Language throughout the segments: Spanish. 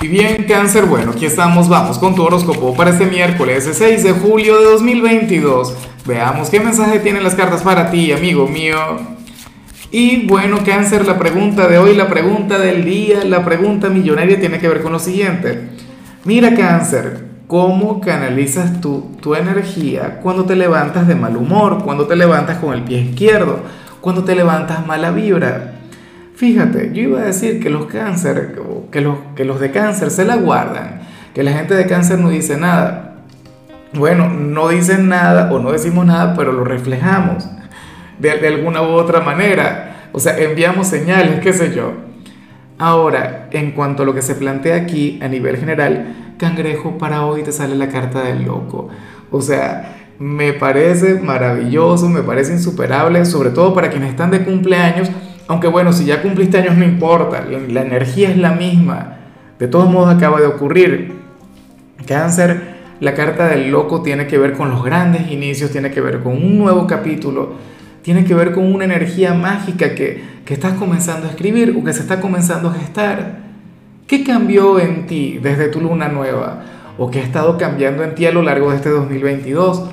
Y bien, cáncer, bueno, aquí estamos, vamos con tu horóscopo para este miércoles 6 de julio de 2022. Veamos qué mensaje tienen las cartas para ti, amigo mío. Y bueno, cáncer, la pregunta de hoy, la pregunta del día, la pregunta millonaria tiene que ver con lo siguiente. Mira, cáncer, ¿cómo canalizas tu, tu energía cuando te levantas de mal humor, cuando te levantas con el pie izquierdo, cuando te levantas mala vibra? Fíjate, yo iba a decir que los cáncer, que los, que los de cáncer se la guardan, que la gente de cáncer no dice nada. Bueno, no dicen nada o no decimos nada, pero lo reflejamos de, de alguna u otra manera. O sea, enviamos señales, qué sé yo. Ahora, en cuanto a lo que se plantea aquí a nivel general, cangrejo, para hoy te sale la carta del loco. O sea, me parece maravilloso, me parece insuperable, sobre todo para quienes están de cumpleaños aunque bueno, si ya cumpliste años no importa, la, energía es la misma. De todos modos acaba de ocurrir. Cáncer, la carta del loco tiene que ver con los grandes inicios, tiene que ver con un nuevo capítulo, tiene que ver con una energía mágica que, que estás comenzando a escribir o que se está comenzando a gestar. ¿Qué cambió en ti desde tu luna nueva? ¿O qué ha estado cambiando en ti a lo largo de este 2022?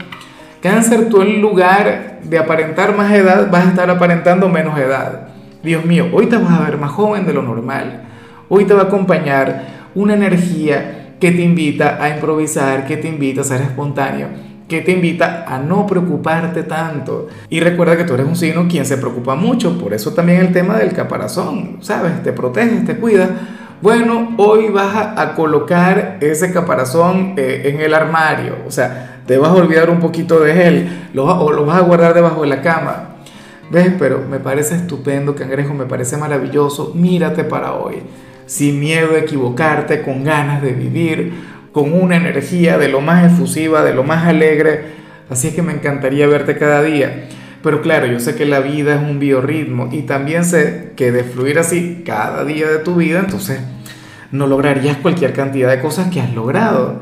Cáncer, tú en lugar de aparentar más edad, vas a estar aparentando menos edad. Dios mío, hoy te vas a ver más joven de lo normal. Hoy te va a acompañar una energía que te invita a improvisar, que te invita a ser espontáneo, que te invita a no preocuparte tanto. Y recuerda que tú eres un signo quien se preocupa mucho, por eso también el tema del caparazón, ¿sabes? Te proteges, te cuidas. Bueno, hoy vas a, colocar ese caparazón eh, en el armario, o sea, te vas a olvidar un poquito de él, lo, o lo vas a guardar debajo de la cama ¿Ves? Pero me parece estupendo, cangrejo, me parece maravilloso. Mírate para hoy, sin miedo a equivocarte, con ganas de vivir, con una energía de lo más efusiva, de lo más alegre. Así es que me encantaría verte cada día. Pero claro, yo sé que la vida es un biorritmo y también sé que de fluir así cada día de tu vida, entonces no lograrías cualquier cantidad de cosas que has logrado.